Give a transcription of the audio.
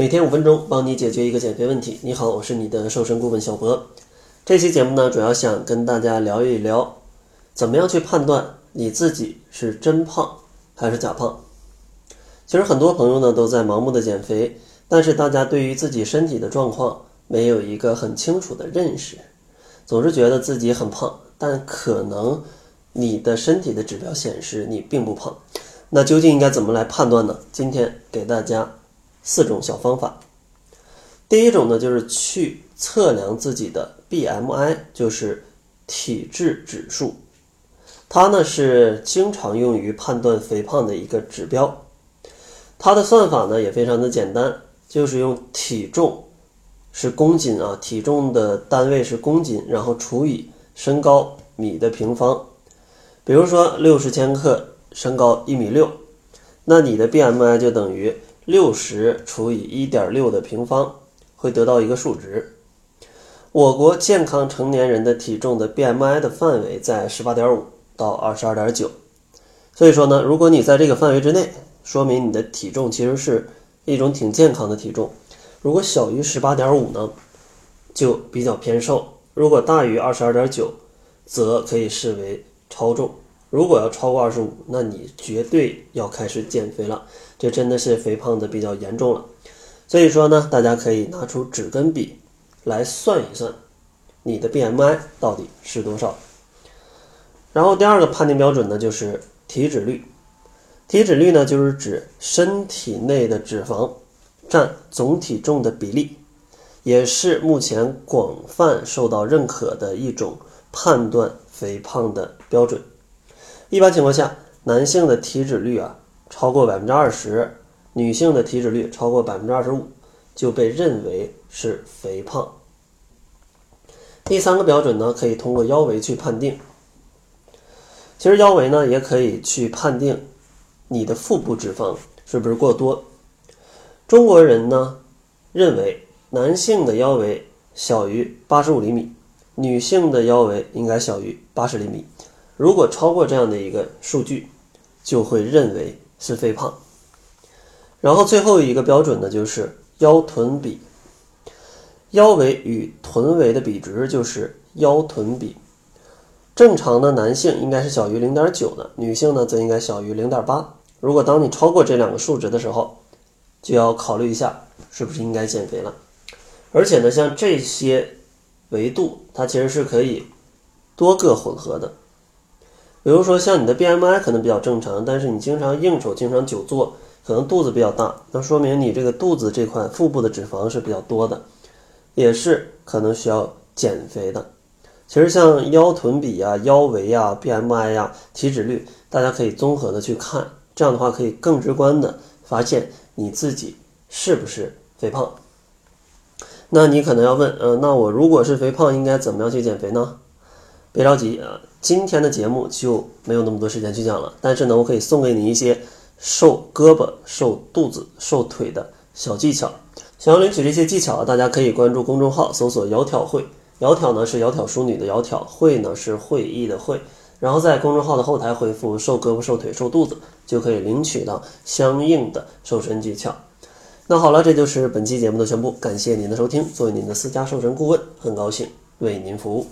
每天五分钟，帮你解决一个减肥问题。你好，我是你的瘦身顾问小博。这期节目呢，主要想跟大家聊一聊，怎么样去判断你自己是真胖还是假胖。其实很多朋友呢都在盲目的减肥，但是大家对于自己身体的状况没有一个很清楚的认识，总是觉得自己很胖，但可能你的身体的指标显示你并不胖。那究竟应该怎么来判断呢？今天给大家。四种小方法，第一种呢，就是去测量自己的 BMI，就是体质指数，它呢是经常用于判断肥胖的一个指标。它的算法呢也非常的简单，就是用体重是公斤啊，体重的单位是公斤，然后除以身高米的平方。比如说六十千克，身高一米六，那你的 BMI 就等于。六十除以一点六的平方会得到一个数值。我国健康成年人的体重的 BMI 的范围在十八点五到二十二点九，所以说呢，如果你在这个范围之内，说明你的体重其实是一种挺健康的体重。如果小于十八点五呢，就比较偏瘦；如果大于二十二点九，则可以视为超重。如果要超过二十五，那你绝对要开始减肥了，这真的是肥胖的比较严重了。所以说呢，大家可以拿出纸跟笔来算一算，你的 BMI 到底是多少。然后第二个判定标准呢，就是体脂率。体脂率呢，就是指身体内的脂肪占总体重的比例，也是目前广泛受到认可的一种判断肥胖的标准。一般情况下，男性的体脂率啊超过百分之二十，女性的体脂率超过百分之二十五，就被认为是肥胖。第三个标准呢，可以通过腰围去判定。其实腰围呢，也可以去判定你的腹部脂肪是不是过多。中国人呢认为，男性的腰围小于八十五厘米，女性的腰围应该小于八十厘米。如果超过这样的一个数据，就会认为是肥胖。然后最后一个标准呢，就是腰臀比。腰围与臀围的比值就是腰臀比。正常的男性应该是小于零点九的，女性呢则应该小于零点八。如果当你超过这两个数值的时候，就要考虑一下是不是应该减肥了。而且呢，像这些维度，它其实是可以多个混合的。比如说，像你的 BMI 可能比较正常，但是你经常应酬、经常久坐，可能肚子比较大，那说明你这个肚子这块腹部的脂肪是比较多的，也是可能需要减肥的。其实像腰臀比啊、腰围啊、BMI 呀、体脂率，大家可以综合的去看，这样的话可以更直观的发现你自己是不是肥胖。那你可能要问，呃，那我如果是肥胖，应该怎么样去减肥呢？别着急啊，今天的节目就没有那么多时间去讲了。但是呢，我可以送给你一些瘦胳膊、瘦肚子、瘦腿的小技巧。想要领取这些技巧，大家可以关注公众号，搜索“窈窕会”。窈窕呢是窈窕淑女的窈窕，会呢是会意的会。然后在公众号的后台回复“瘦胳膊、瘦腿、瘦肚子”，就可以领取到相应的瘦身技巧。那好了，这就是本期节目的全部。感谢您的收听。作为您的私家瘦身顾问，很高兴为您服务。